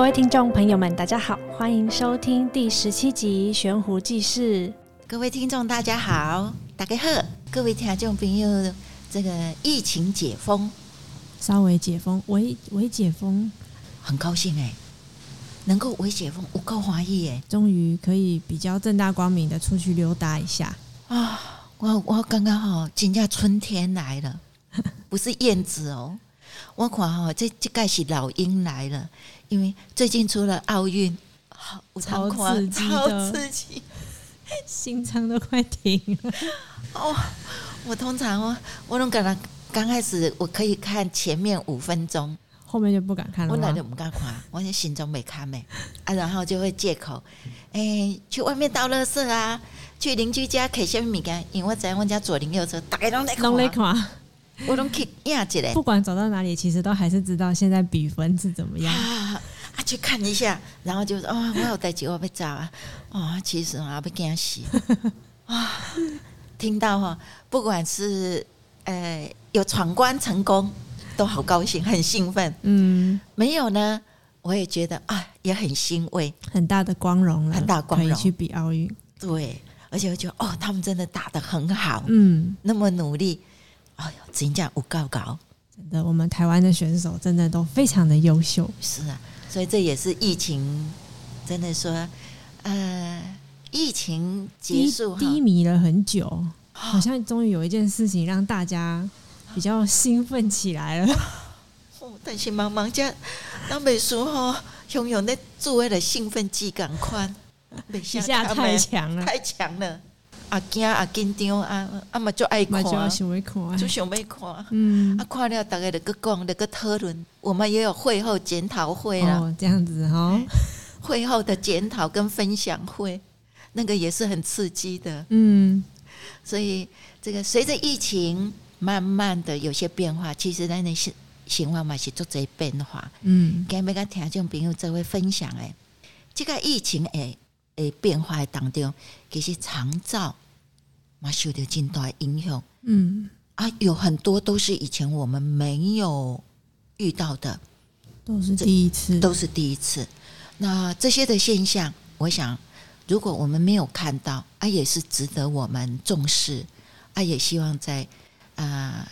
各位听众朋友们，大家好，欢迎收听第十七集《悬壶济世》。各位听众，大家好，大家好，各位听众朋友，这个疫情解封，稍微解封，微微解封，很高兴哎，能够微解封，我够欢喜哎，终于可以比较正大光明的出去溜达一下啊！我我刚刚好，今年春天来了，不是燕子哦。我看哈，这这盖是老鹰来了，因为最近除了奥运，好超刺激，超刺激，心脏都快停了。哦，我通常哦我都感觉刚开始我可以看前面五分钟，后面就不敢看了。我哪就不敢看，我就心中没看没啊，然后就会借口，哎、欸，去外面倒垃圾啊，去邻居家啃些米干，因为我在我家左邻右舍，大家都在看。我拢去压起来，不管走到哪里，其实都还是知道现在比分是怎么样啊！啊，去看一下，然后就说哦，我有带几个被炸啊！哦，其实啊，被惊死啊！听到哈，不管是呃有闯关成功，都好高兴，很兴奋。嗯，没有呢，我也觉得啊，也很欣慰，很大的光荣，很大光荣，可以去比奥运。对，而且我觉得哦，他们真的打得很好，嗯，那么努力。哎呦，真正有够高，真的，我们台湾的选手真的都非常的优秀。是啊，所以这也是疫情，真的说，呃，疫情结束低，低迷了很久，好像终于有一件事情让大家比较兴奋起来了。哦，但是茫茫家，那美术哈，拥有那作为的兴奋剂感宽，一下太强了，太强了。啊惊啊紧张啊啊嘛就爱看，就想要看，就想要看。嗯，啊看了大家就个讲，就个讨论。我们也有会后检讨会啊，这样子哈。会后的检讨跟分享会，那个也是很刺激的。嗯，所以这个随着疫情慢慢的有些变化，其实咱的生生活嘛是做这变化。嗯，今日甲听众朋友做位分享诶，这个疫情诶。诶，变化当中，其实长照嘛受到很大影响。嗯啊，有很多都是以前我们没有遇到的，都是第一次，都是第一次。那这些的现象，我想，如果我们没有看到，啊，也是值得我们重视。啊，也希望在啊、呃、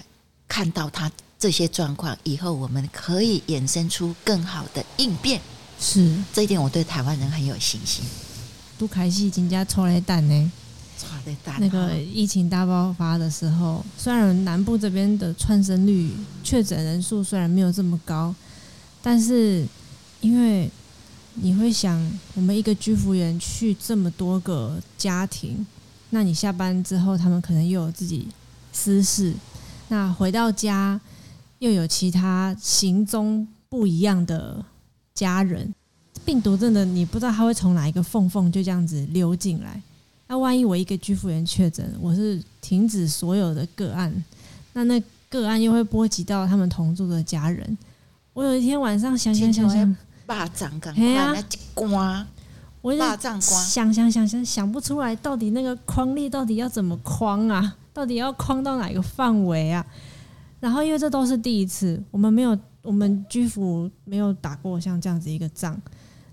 看到他这些状况以后，我们可以衍生出更好的应变。是这一点，我对台湾人很有信心。都开始增加错雷蛋呢，那个疫情大爆发的时候，虽然南部这边的窜生率、确诊人数虽然没有这么高，但是因为你会想，我们一个居服员去这么多个家庭，那你下班之后，他们可能又有自己私事，那回到家又有其他行踪不一样的家人。病毒真的，你不知道它会从哪一个缝缝就这样子溜进来。那万一我一个居服员确诊，我是停止所有的个案，那那个案又会波及到他们同住的家人。我有一天晚上想想想想，巴掌赶快来刮，我巴掌刮，想想想想想不出来，到底那个框力到底要怎么框啊？到底要框到哪个范围啊？然后因为这都是第一次，我们没有，我们居服没有打过像这样子一个仗。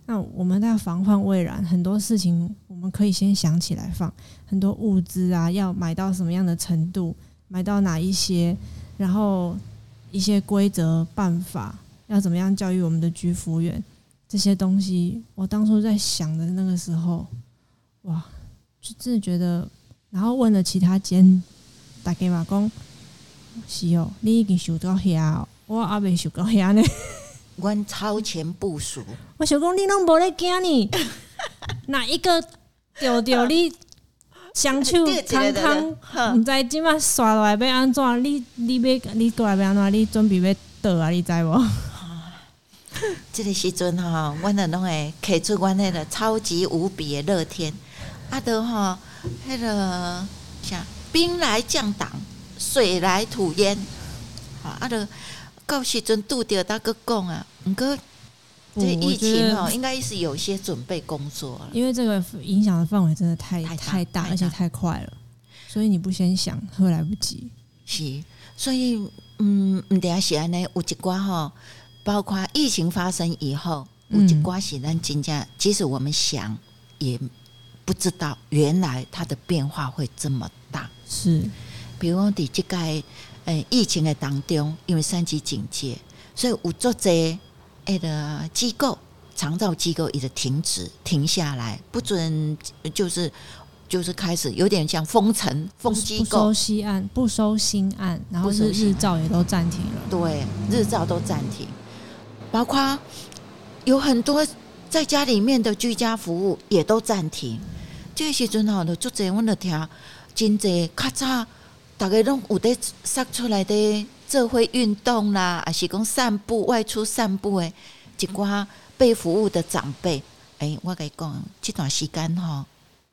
那我们在防患未然，很多事情我们可以先想起来放，很多物资啊，要买到什么样的程度，买到哪一些，然后一些规则办法，要怎么样教育我们的居服员，这些东西，我当初在想的那个时候，哇，就真的觉得，然后问了其他间，大家嘛讲，是哦，你已经想到遐，我还没想到遐呢。阮超前部署，我想讲你拢无咧惊你，哪一个丢丢你双手康康，毋知即马刷落来要安怎？你你要你过来要安怎？你准备要倒啊？你知无？这个时阵吼，阮的拢会开出阮迄个超级无比的乐天，啊都哈，那个啥兵来将挡，水来土掩，好啊都。到时阵拄着大哥讲啊，毋过这疫情哦，应该是有些准备工作了。因为这个影响的范围真的太太大，而且太快了，所以你不先想会来不及。是，所以嗯，毋定是安尼有一寡吼，包括疫情发生以后，有一寡是咱真正，即使我们想也不知道，原来它的变化会这么大。是，比如讲在这个呃疫情的当中，因为三级警戒，所以有作者诶的机构，长照机构一直停止停下来，不准就是就是开始有点像封城封机构，不收新案，不收新案，然后是日照也都暂停了，对，日照都暂停，包括。有很多在家里面的居家服务也都暂停。这时阵吼，就做者阮着听，真侪较早，大家拢有得杀出来的做会运动啦，还是讲散步外出散步诶，一寡被服务的长辈，诶、欸，我跟你讲，这段时间吼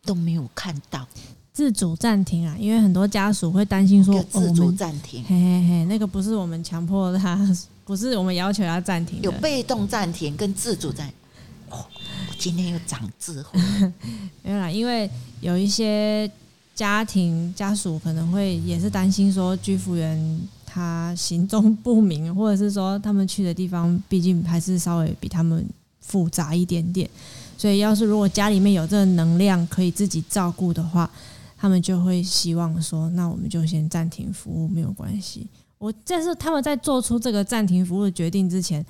都没有看到自主暂停啊，因为很多家属会担心说自主暂停、哦，嘿嘿嘿，那个不是我们强迫他。不是我们要求他暂停，有被动暂停跟自主暂。哦，我今天又长智慧。没有啦，因为有一些家庭家属可能会也是担心说，居服员他行踪不明，或者是说他们去的地方毕竟还是稍微比他们复杂一点点，所以要是如果家里面有这个能量可以自己照顾的话，他们就会希望说，那我们就先暂停服务，没有关系。我但是他们在做出这个暂停服务的决定之前，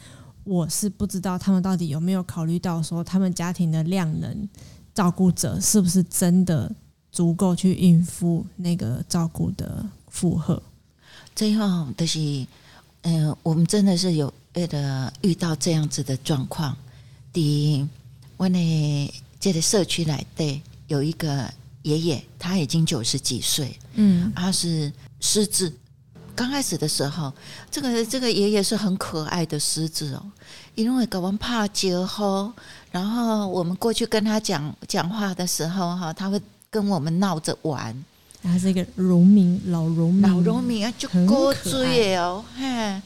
我是不知道他们到底有没有考虑到说他们家庭的量能，照顾者是不是真的足够去应付那个照顾的负荷。最后就是，嗯、呃，我们真的是有为了遇到这样子的状况。第一，我呢这个社区来对有一个爷爷，他已经九十几岁，嗯，他是失智。刚开始的时候，这个这个爷爷是很可爱的狮子哦，因为搞完怕酒后，然后我们过去跟他讲讲话的时候哈，他会跟我们闹着玩。他是一个农民，老农民，老农民啊，就过追哦，嘿，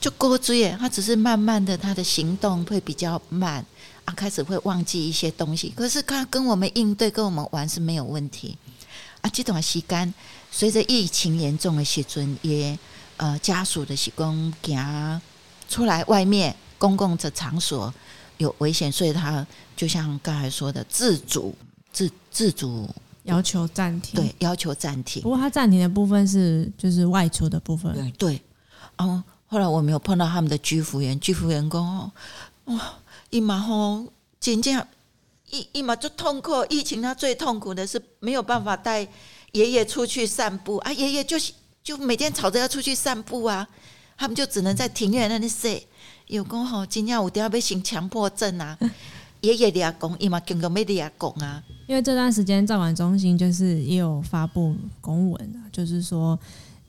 就高追。他只是慢慢的，他的行动会比较慢啊，开始会忘记一些东西。可是他跟我们应对，跟我们玩是没有问题啊。这段时间。随着疫情严重的时阵，也呃家属的是讲行出来外面公共的场所有危险，所以他就像刚才说的自主自自主要求暂停，对，要求暂停。不过他暂停的部分是就是外出的部分，对对。嗯，后来我没有碰到他们的居服员，居服员工哦哇，一马吼真正一一马就痛苦，疫情他最痛苦的是没有办法带。爷爷出去散步啊，爷爷就就每天吵着要出去散步啊，他们就只能在庭院那里睡。有讲吼，今天有点要被行强迫症啊。爷爷的阿公，伊嘛经过没的阿公啊。因为这段时间，照管中心就是也有发布公文啊，就是说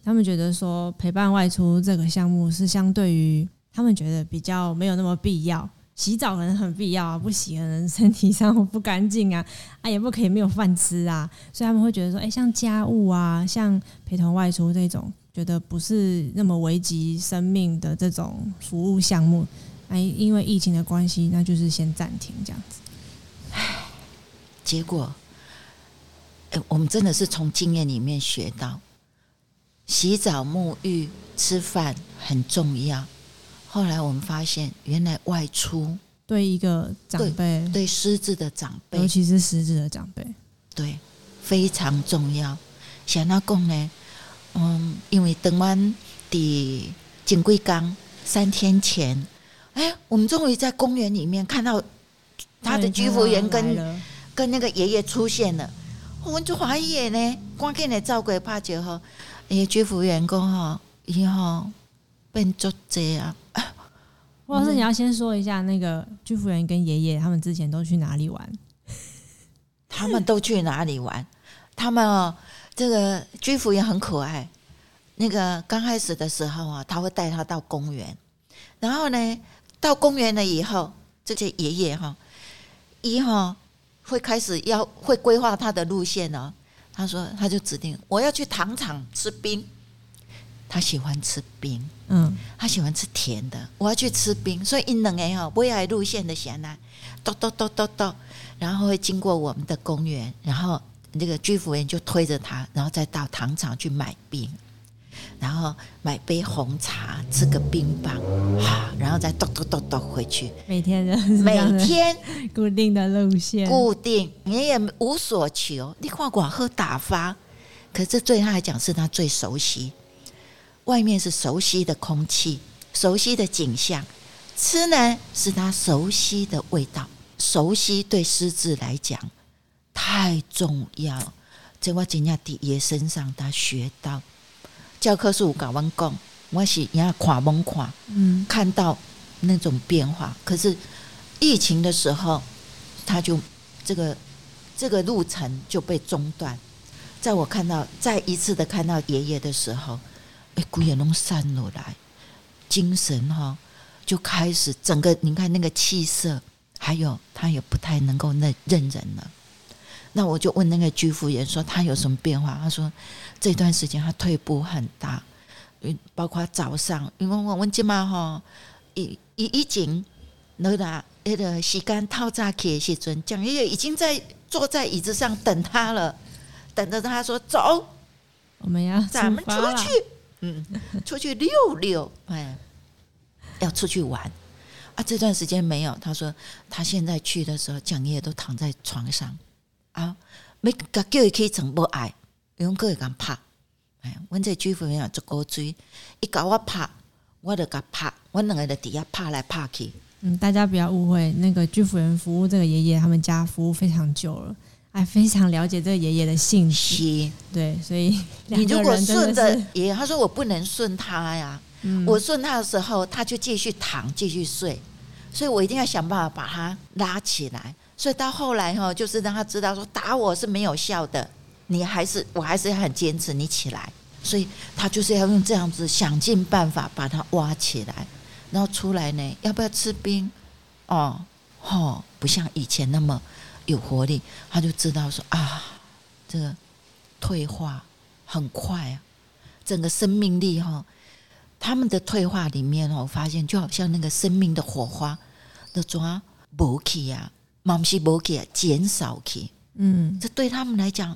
他们觉得说陪伴外出这个项目是相对于他们觉得比较没有那么必要。洗澡可能很必要啊，不洗可能身体上不干净啊，啊也不可以没有饭吃啊，所以他们会觉得说，哎，像家务啊，像陪同外出这种，觉得不是那么危及生命的这种服务项目，哎，因为疫情的关系，那就是先暂停这样子。唉，结果，哎，我们真的是从经验里面学到，洗澡、沐浴、吃饭很重要。后来我们发现，原来外出对一个长辈，对失智的长辈，尤其是失智的长辈，对非常重要。想要讲呢，嗯，因为等完第锦贵岗三天前，哎，我们终于在公园里面看到他的居服员跟跟那个爷爷出现了。我们就怀疑呢，光看你照顾怕就好，哎，居服员讲哈，以后。变作这样，或者是你要先说一下那个居服员跟爷爷他们之前都去哪里玩？他们都去哪里玩？他们哦，这个居服员很可爱。那个刚开始的时候啊，他会带他到公园，然后呢，到公园了以后，这些爷爷哈，一哈会开始要会规划他的路线哦。他说，他就指定我要去糖厂吃冰。他喜欢吃冰，嗯，他喜欢吃甜的。我要去吃冰，所以一两个哈，不要路线的闲来，咚咚咚咚咚，然后会经过我们的公园，然后那个居服员就推着他，然后再到糖厂去买冰。然后买杯红茶，吃个冰棒，哈，然后再咚咚咚咚回去。每天的每天固定的路线，固定，你也无所求。你看广喝打发，可是对他来讲是他最熟悉。外面是熟悉的空气，熟悉的景象，吃呢是他熟悉的味道。熟悉对狮子来讲太重要。在我今天的爷身上，他学到教科书搞完讲，我是也看懵看，嗯，看到那种变化。可是疫情的时候，他就这个这个路程就被中断。在我看到再一次的看到爷爷的时候，哎，骨也弄散落来，精神哈就开始整个，你看那个气色，还有他也不太能够认认人了。那我就问那个居服员说他有什么变化？他说这段时间他退步很大，包括早上，因为我问今嘛哈，一一一景，那个那个时间套早起的时阵，蒋爷爷已经在坐在椅子上等他了，等着他说走，我们要咱们出去，嗯，出去溜溜，哎，要出去玩啊。这段时间没有，他说他现在去的时候，蒋爷爷都躺在床上。啊，没个叫伊起床不爱，用个会敢拍。哎，阮这居服员做古锥，一搞我拍，我就甲拍，我两个在底下拍来拍去。嗯，大家不要误会，那个居服员服务这个爷爷，他们家服务非常久了，哎非常了解这个爷爷的性情。对，所以 你如果顺着爷爷，他说我不能顺他呀，嗯、我顺他的时候，他就继续躺，继续睡，所以我一定要想办法把他拉起来。所以到后来哈，就是让他知道说打我是没有效的，你还是我还是很坚持你起来。所以他就是要用这样子想尽办法把他挖起来，然后出来呢，要不要吃冰？哦，哦，不像以前那么有活力，他就知道说啊，这个退化很快啊，整个生命力哈，他们的退化里面我发现就好像那个生命的火花的抓不起呀。妈是不给减少去，嗯，这对他们来讲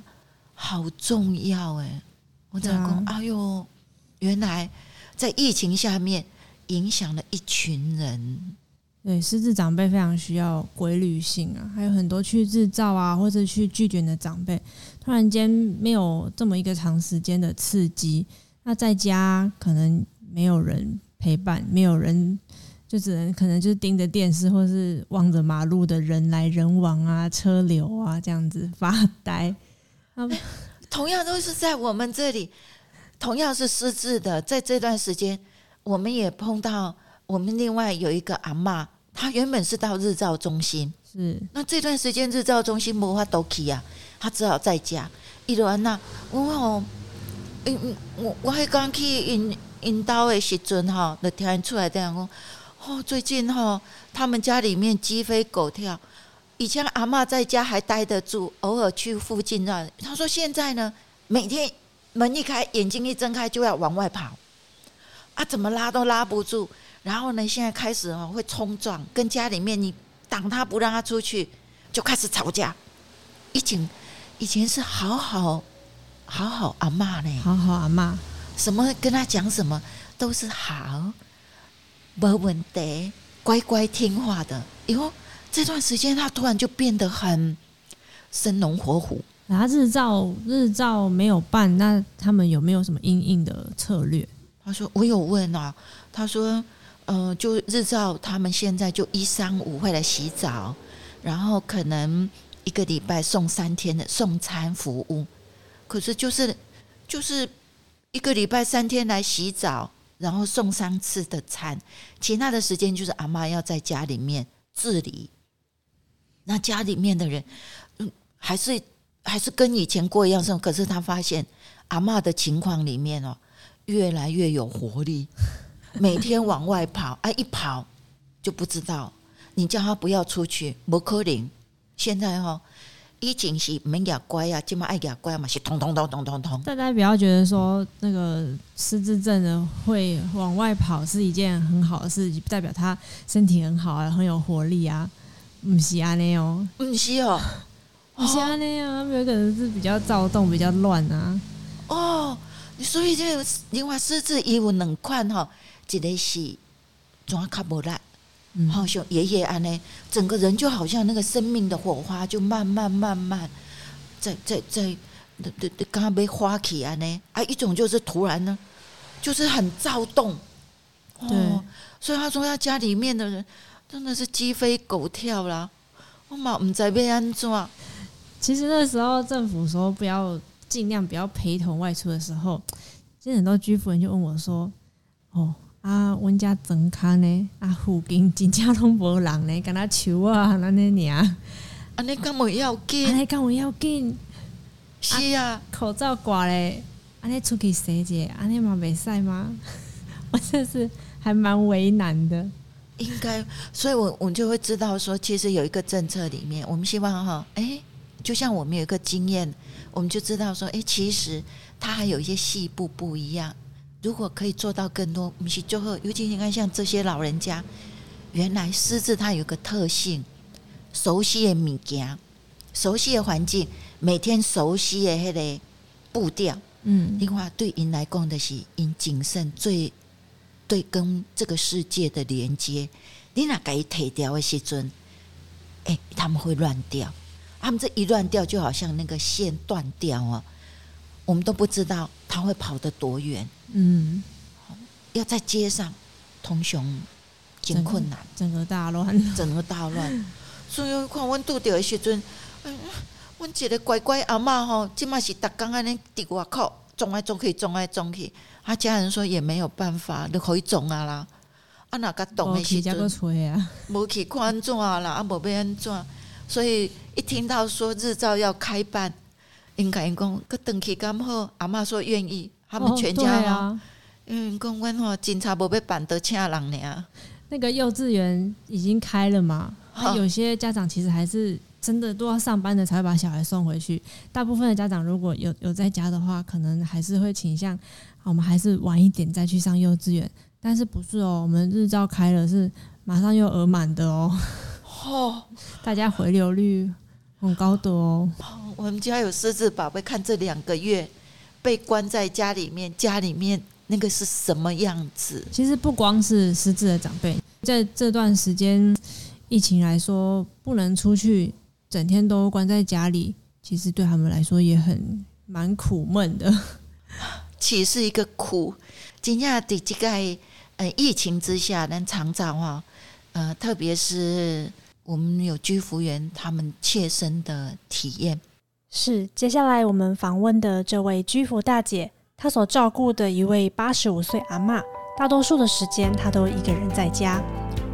好重要哎。我在讲，哎呦，原来在疫情下面影响了一群人。对，失智长辈非常需要规律性啊，还有很多去日照啊，或者去拒绝的长辈，突然间没有这么一个长时间的刺激，那在家可能没有人陪伴，没有人。就只能可能就是盯着电视，或是望着马路的人来人往啊、车流啊这样子发呆。同样都是在我们这里，同样是失智的，在这段时间，我们也碰到我们另外有一个阿嬷，她原本是到日照中心，是那这段时间日照中心无法都去啊，她只好在家。伊就安那，我哦，嗯嗯，我我还刚去引引导的时阵哈，就听出来这样讲。哦，最近哈、哦，他们家里面鸡飞狗跳。以前阿妈在家还待得住，偶尔去附近那。他说现在呢，每天门一开，眼睛一睁开就要往外跑，啊，怎么拉都拉不住。然后呢，现在开始哦会冲撞，跟家里面你挡他不让他出去，就开始吵架。以前以前是好好好好阿妈呢，好好阿妈，什么跟他讲什么都是好。没问题，乖乖听话的。以后这段时间，他突然就变得很生龙活虎。那日照日照没有办，那他们有没有什么应应的策略？他说：“我有问啊。”他说：“嗯、呃，就日照，他们现在就一三五会来洗澡，然后可能一个礼拜送三天的送餐服务。可是就是就是一个礼拜三天来洗澡。”然后送三次的餐，其他的时间就是阿嬷要在家里面自理。那家里面的人，嗯，还是还是跟以前过一样生活。可是他发现阿嬷的情况里面哦，越来越有活力，每天往外跑，哎，一跑就不知道。你叫他不要出去，摩柯林。现在哈、哦。以前是免牙乖啊，今嘛爱牙乖嘛，是通通通通通通。大家不要觉得说那个失智症的会往外跑是一件很好的事，代表他身体很好啊，很有活力啊。不是安尼哦，不是哦，不是安尼啊，有可能是比较躁动、比较乱啊。哦，所以这个另外狮子伊有两款哈，一个是转卡无力，好像爷爷安呢，整个人就好像那个生命的火花就慢慢慢慢在在在，对对对，刚刚被花起安呢啊，一种就是突然呢，就是很躁动，哦，对所以他说他家里面的人真的是鸡飞狗跳啦，我嘛唔知被安怎。其实那时候政府说不要。尽量不要陪同外出的时候，其实很多居服人就问我说：“哦，啊，我家怎看呢？啊，附近真正拢无人呢，敢若树啊，安尼尔啊，啊，你干嘛要紧？啊，你干嘛要紧？是啊，口罩挂咧，安尼出去洗者，安尼嘛袂晒吗？我真是还蛮为难的。应该，所以我我就会知道说，其实有一个政策里面，我们希望哈，哎、欸，就像我们有一个经验。我们就知道说，哎，其实它还有一些细部不一样。如果可以做到更多，我们是最后，尤其你看像这些老人家，原来狮子它有个特性，熟悉的物件，熟悉的环境，每天熟悉的那个步调，嗯，另外对因来讲的是因谨慎最对跟这个世界的连接，你哪给退掉的时阵，哎，他们会乱掉。他们这一乱掉，就好像那个线断掉哦，我们都不知道他会跑得多远。嗯，要在街上通行真困难，整个大乱，整个大乱。所以看我拄到的时阵，嗯，我一个乖乖阿嬷吼，即嘛是逐工安尼伫外口撞来撞去，撞来撞去。他家人说也没有办法，你可以撞啊啦。啊，那个动的时阵，啊，无去看安怎啦，啊，无要安怎。所以一听到说日照要开办，应该讲个登去刚好，阿嬷说愿意，他们全家啊，嗯，公关吼警察不被办得请人呢。那个幼稚园已经开了嘛？有些家长其实还是真的都要上班的才会把小孩送回去。大部分的家长如果有有在家的话，可能还是会倾向我们还是晚一点再去上幼稚园。但是不是哦？我们日照开了是马上又额满的哦。哦，大家回流率很高的哦。我们家有狮子宝贝，看这两个月被关在家里面，家里面那个是什么样子？其实不光是狮子的长辈，在这段时间疫情来说，不能出去，整天都关在家里，其实对他们来说也很蛮苦闷的。其实是一个苦，今天的这个呃疫情之下，能常常哈呃，特别是。我们有居服员，他们切身的体验是。接下来我们访问的这位居服大姐，她所照顾的一位八十五岁阿嬷，大多数的时间她都一个人在家。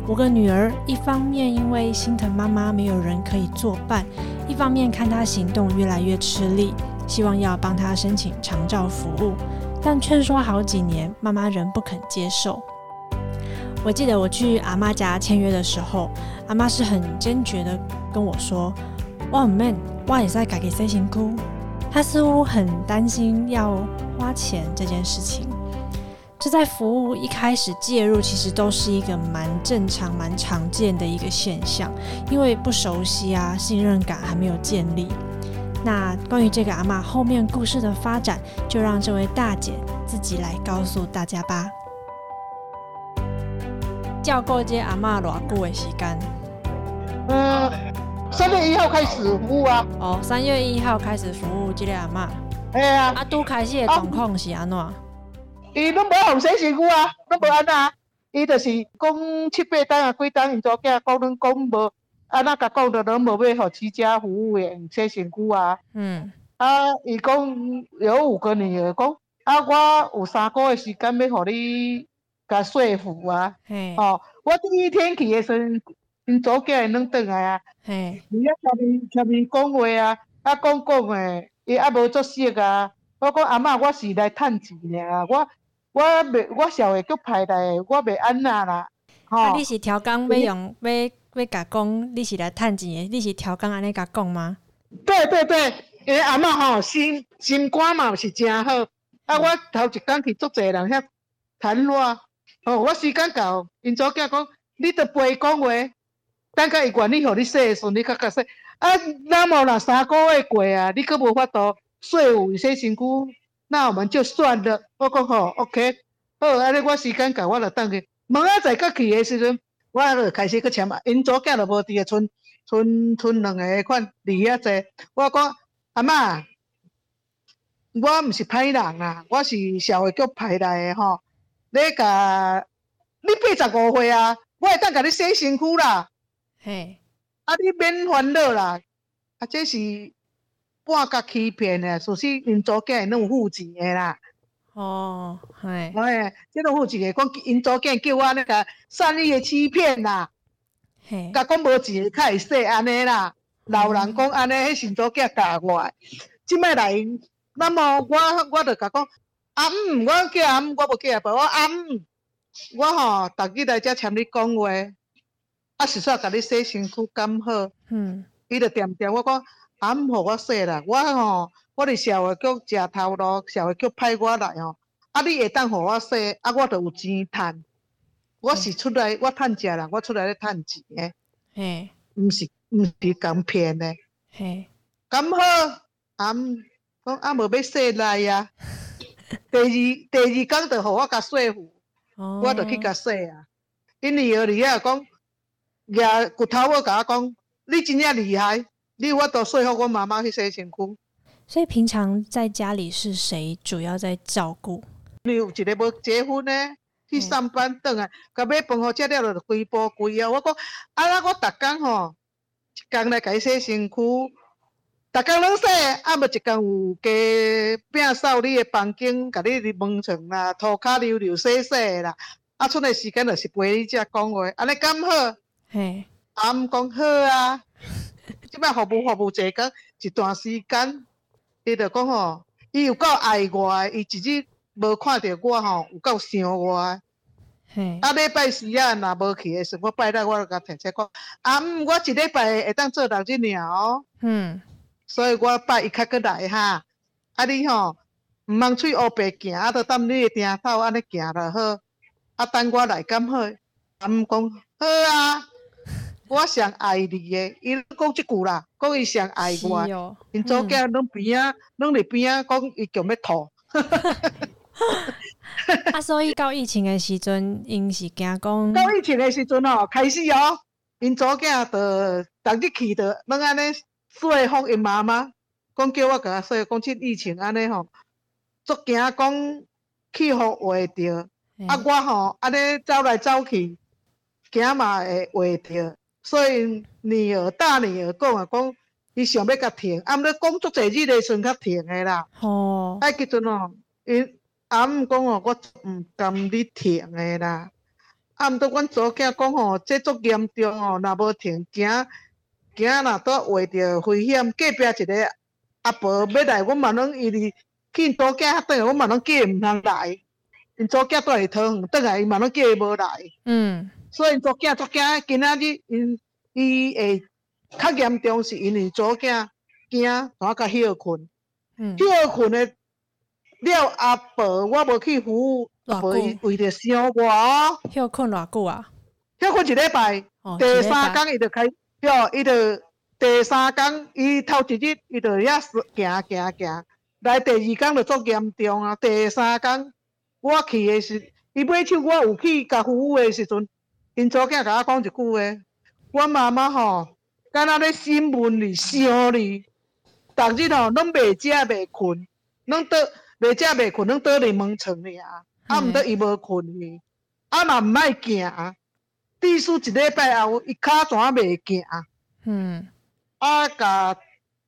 五个女儿，一方面因为心疼妈妈没有人可以作伴，一方面看她行动越来越吃力，希望要帮她申请长照服务，但劝说好几年，妈妈仍不肯接受。我记得我去阿妈家签约的时候，阿妈是很坚决的跟我说：“我唔免，我也在家己洗身躯。”他似乎很担心要花钱这件事情。这在服务一开始介入，其实都是一个蛮正常、蛮常见的一个现象，因为不熟悉啊，信任感还没有建立。那关于这个阿妈后面故事的发展，就让这位大姐自己来告诉大家吧。照顾这阿妈偌久的时间？嗯，三月一号开始服务啊。哦，三月一号开始服务这个阿嬷。哎呀，啊，拄开始的状况是安怎？伊拢无互洗身躯啊，拢无安那。伊就是讲七八单啊，几单，因祖囝讲恁讲无安那甲讲的，拢无要互居家服务员洗身躯啊。嗯。啊，伊讲有五个女儿，讲啊，我有三个月时间要互你。甲说服啊，嘿哦，我第一天去的时阵，因祖囝会拢转来啊，嘿，伊啊前面前面讲话啊，啊讲讲诶，伊啊无作声啊，我讲阿嬷，我是来趁钱尔，我我袂我社会足歹来，我袂安那啦，吼、哦。啊，你是超工要用要要甲讲，你是来趁钱诶，你是超工安尼甲讲吗？对对对，因为阿嬷吼心心肝嘛是诚好，啊，我头一工去足济人遐谈话。哦，我时间到，因祖囝讲，你着陪伊讲话，等下伊愿意互你洗诶时阵，你较较说。啊，那么若三个月过啊，你阁无法度说服洗身躯，那我们就算了。我讲好，OK，好，安尼我时间到，我就等去。明仔载阁去诶时阵，我就开始阁签嘛。因祖囝就无伫个村，村村两个款离遐济。我讲阿嬷，我毋是歹人啊，我是社会局派来诶吼。你甲你八十五岁啊，我会当甲你洗身躯啦。嘿，啊，你免烦恼啦。啊，这是半甲欺骗的，属实因祖囝拢有负钱的啦。哦，嘿，哎，这拢负钱的，讲因祖囝叫我那个善意的欺骗啦。嘿，甲讲无钱较会说安尼啦。老人讲安尼，迄因祖囝教我。即摆来，那么我我着甲讲。阿姆，我叫阿姆，我无叫阿伯。我阿姆，我吼，逐日来遮签你讲话，啊，是煞甲你洗身躯敢好？嗯，伊着惦惦我讲，阿姆，互我洗啦。我吼，我伫社会局食头路，社会局派我来吼，啊，你会当互我洗，啊，我着有钱趁。我是出来，我趁食啦，我出来咧趁钱诶。嘿，毋是毋是讲骗诶。嘿，刚好？阿姆讲阿无要洗来啊。第二第二工就互我甲洗壶，我就去甲洗啊。因二儿儿啊讲，举骨头我甲我讲，你真正厉害，你有法度说服我妈妈去洗身躯。所以平常在家里是谁主要在照顾？你有一个要结婚呢，去上班等啊，甲买饭好食了就规波规啊。我讲，啊那我逐工吼，一工来甲伊洗身躯。逐工拢洗，啊无一工有加摒扫你的房间，甲你伫门床啦、涂骹溜溜洗洗啦。啊，剩的时间就是陪你遮讲话，安尼刚好？嘿，啊毋讲好啊。即摆服务服务坐讲一段时间，伊就讲吼，伊有够爱我，伊一日无看着我吼，有够想我。嘿，啊礼拜四啊，若无去的时，我拜六我就甲提醒讲，啊毋，我一礼拜会当做六日尔哦。嗯。所以我拜一较过来哈，啊你吼毋通喙乌白行，啊着等你的顶头安尼行就好，啊等我来敢好？啊毋讲好啊，我上爱你的，伊讲即句啦，讲伊上爱我，因祖囝拢边啊，拢伫边啊讲伊强要吐。啊，所以到疫情的时阵，因是惊讲。到疫情的时阵哦，开始哦，因祖囝着逐日去着拢安尼。说服因妈妈，讲叫我甲说，讲即疫情安尼吼，足惊讲去互会着，嗯、啊我吼安尼走来走去，惊嘛会会着，所以女儿大女儿讲啊，讲伊想要甲停，啊毋咧讲足侪日咧算较停诶啦。哦，啊迄阵哦，因阿姆讲哦，我毋甘你停诶啦，啊毋过阮祖囝讲吼，这足严重哦，若无停惊。惊若都会着危险，隔壁一个阿婆要来，阮嘛拢伊哩去因祖囝倒来，阮嘛拢叫伊毋通来。因祖囝倒来桃园倒来，伊嘛拢叫伊无来。嗯，所以因祖囝足惊，今仔日因伊会较严重，是因为祖囝惊，我甲休困。嗯，休困诶了阿婆，我无去服务，阿婆伊为着想我。休困偌久啊？休困一礼拜，第三工伊就开。哟，伊就第三工，伊头一日伊就遐行行行，来第二工就足严重啊！第三工我去诶时，伊买手我有去甲服务诶时阵，因祖囝甲我讲一句话，阮妈妈吼，敢若咧新闻里烧你，逐日吼拢袂食袂困，拢倒袂食袂困，拢倒伫门床尔，啊啊毋得伊无困去，啊嘛毋爱行。必须一礼拜后，伊骹怎袂行？嗯，啊，甲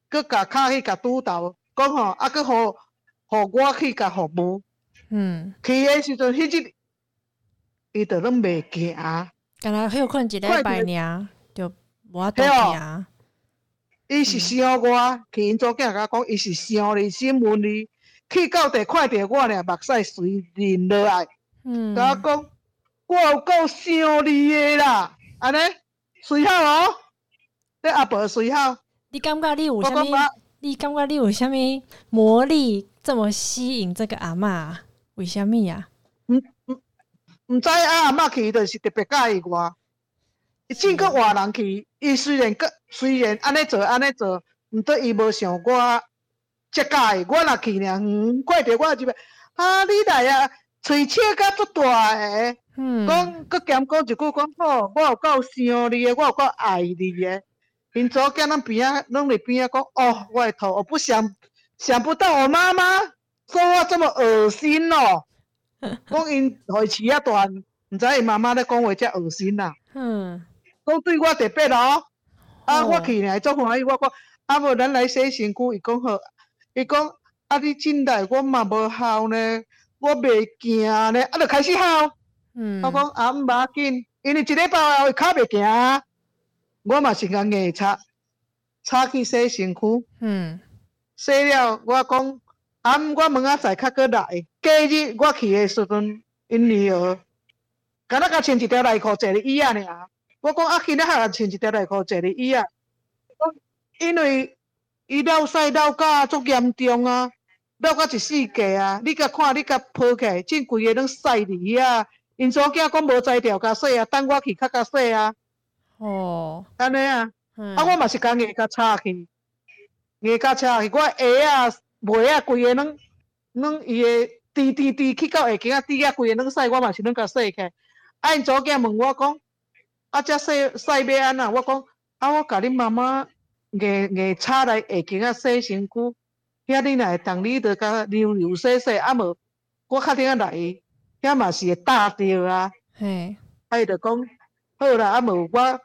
搁甲骹去甲督导讲吼，啊，搁互互我去甲服务。嗯，去诶时阵，迄日伊着拢袂行。敢若休困一礼拜尔，就无法度行。伊是想我，去因祖囝甲我讲，伊是想你，审问你，去到地看着我俩目屎水淋落来。嗯，甲我讲。我有够想你的啦，安尼随好哦，你阿婆随好。你感觉你有啥物？你感觉你有啥物魔力这么吸引这个阿嬷？为虾米呀？毋知啊，阿嬷去伊就是特别介意我。伊真个换人去，伊虽然个虽然安尼做安尼做，毋过伊无想我遮介意，我若去呢，嗯，怪着我这边，啊，你来啊，喙切甲足大个，嗯，讲搁兼讲一句讲好，我有够想你个，我有够爱你个，因祖囝咱边仔拢伫边仔讲，哦，我的头，我不想想不到我妈妈说话这么恶心哦，讲因喙齿啊大，毋知因妈妈咧讲话遮恶心啦，嗯，讲对我特别哦，啊，我去呢，足欢喜，我讲，啊无咱来洗身躯，伊讲好。伊讲啊，你进来我嘛无效呢，我袂惊呢，啊，就开始哭。嗯，我讲啊，毋要紧，因为一礼拜后脚袂行，我嘛是甲硬擦，擦去洗身躯。嗯，洗了，我讲啊，我明仔载较阁来。隔日我去诶时阵，因女儿，敢若甲穿一条内裤坐咧椅仔尔。我讲啊，今仔下穿一条内裤坐咧椅仔。讲因为。伊落屎落甲足严重啊，落甲一世界啊！你甲看，你甲抱起来，真规个拢屎哩啊！因查某囝讲无才调甲洗啊，等我去较甲洗啊。哦，安尼啊，嗯、啊，我嘛是甲硬甲擦去，硬甲擦去，我鞋啊、袜啊，规个拢拢伊个滴滴滴去到下囝仔滴啊，规个拢屎，我嘛是拢甲洗起。啊，因祖囝问我讲，啊，遮洗洗要安怎？我讲，啊，我甲恁妈妈。硬硬擦来下囝仔洗身躯，遐你若会当你着甲流流洗洗，啊无我较顶仔来，遐嘛是会打着啊。嘿，啊伊着讲好啦，啊无我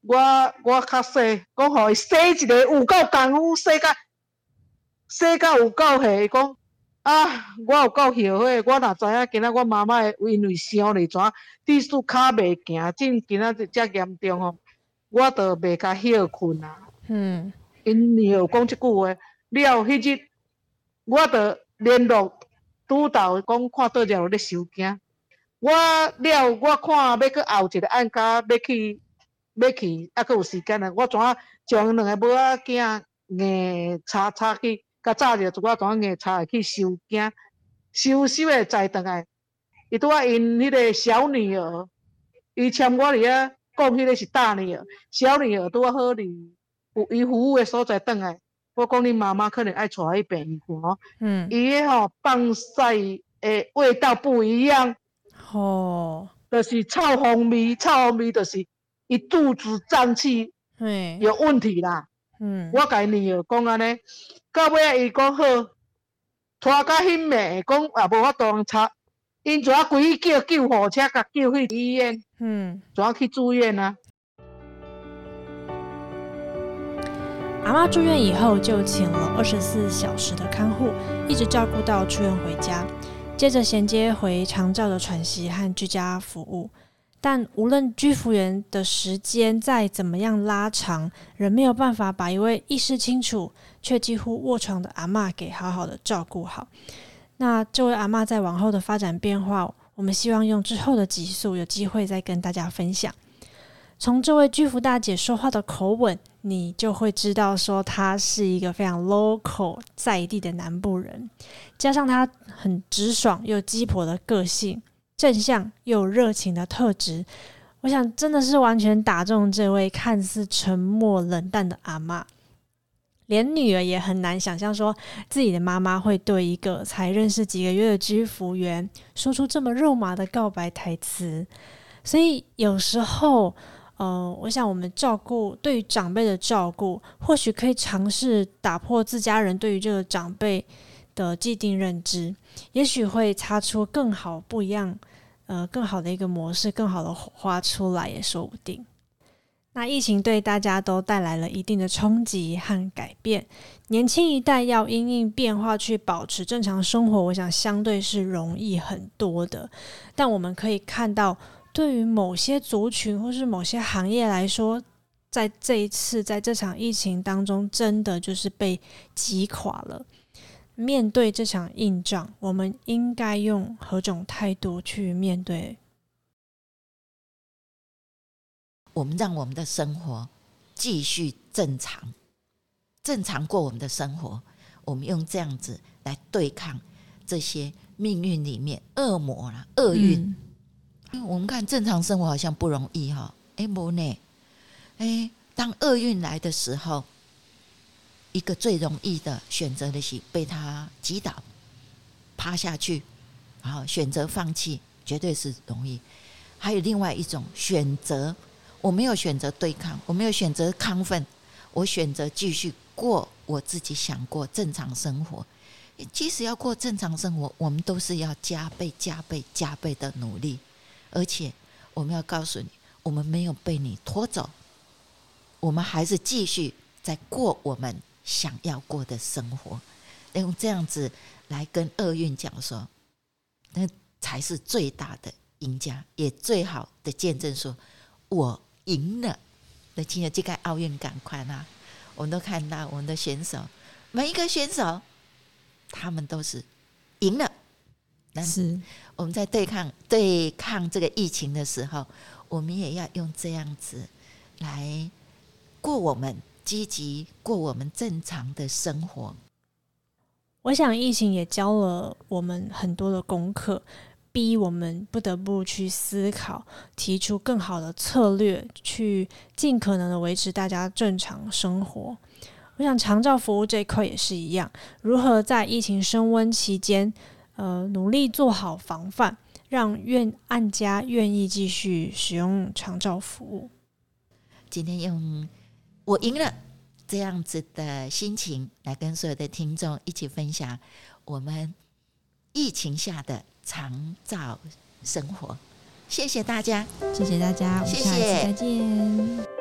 我我较洗，讲互伊洗一个有够功夫，洗甲洗甲有够下，伊讲啊，我有够后悔，我若知影今仔我妈妈会因为伤咧怎，滴数骹袂行，真今仔日遮严重吼，我着袂甲歇困啊。嗯，因女儿讲即句话，了迄日，我着联络督导讲看倒只有咧收惊。我了，我看要去后一个案件，要去要去，还佫有时间啊！我怎啊将两个母仔囝硬插插去，甲早着，我怎啊硬插去收惊，收收诶再倒来。伊拄啊因迄个小女儿，伊签我伫遐，讲迄个是大女儿，小女儿拄啊好哩。有伊服务的所在，倒来，我讲你妈妈可能爱带去病院看，嗯，伊个吼放屎诶味道不一样，哦，就是臭烘味，臭烘味就是伊肚子胀气，嘿，有问题啦，嗯，我甲伊女儿讲安尼，到尾仔伊讲好，拖到迄暝，讲也无法度通插，因怎啊规去叫救护车，甲救去医院，嗯，怎啊去住院啊？阿妈住院以后，就请了二十四小时的看护，一直照顾到出院回家，接着衔接回长照的喘息和居家服务。但无论居服员的时间再怎么样拉长，仍没有办法把一位意识清楚却几乎卧床的阿嬷给好好的照顾好。那这位阿嬷在往后的发展变化，我们希望用之后的集数有机会再跟大家分享。从这位居服大姐说话的口吻，你就会知道说她是一个非常 local 在地的南部人，加上她很直爽又鸡婆的个性，正向又热情的特质，我想真的是完全打中这位看似沉默冷淡的阿嬷。连女儿也很难想象说自己的妈妈会对一个才认识几个月的居服员说出这么肉麻的告白台词，所以有时候。呃，我想我们照顾对于长辈的照顾，或许可以尝试打破自家人对于这个长辈的既定认知，也许会擦出更好、不一样、呃，更好的一个模式，更好的火花出来也说不定。那疫情对大家都带来了一定的冲击和改变，年轻一代要因应变化去保持正常生活，我想相对是容易很多的，但我们可以看到。对于某些族群或是某些行业来说，在这一次在这场疫情当中，真的就是被击垮了。面对这场硬仗，我们应该用何种态度去面对？我们让我们的生活继续正常，正常过我们的生活。我们用这样子来对抗这些命运里面恶魔了厄运。嗯我们看正常生活好像不容易哈，哎，不呢，哎，当厄运来的时候，一个最容易的选择的是被他击倒，趴下去，然后选择放弃，绝对是容易。还有另外一种选择，我没有选择对抗，我没有选择亢奋，我选择继续过我自己想过正常生活。即使要过正常生活，我们都是要加倍、加倍、加倍的努力，而且我们要告诉你，我们没有被你拖走，我们还是继续在过我们想要过的生活。用这样子来跟厄运讲说，那才是最大的赢家，也最好的见证，说我赢了。那今天这个奥运赶快啦，我们都看到我们的选手，每一个选手。他们都是赢了，但是我们在对抗对抗这个疫情的时候，我们也要用这样子来过我们积极过我们正常的生活。我想疫情也教了我们很多的功课，逼我们不得不去思考，提出更好的策略，去尽可能的维持大家正常生活。我想长照服务这一块也是一样，如何在疫情升温期间，呃，努力做好防范，让愿按家愿意继续使用长照服务。今天用我赢了这样子的心情来跟所有的听众一起分享我们疫情下的长照生活。谢谢大家，谢谢大家，谢谢，我们下次再见。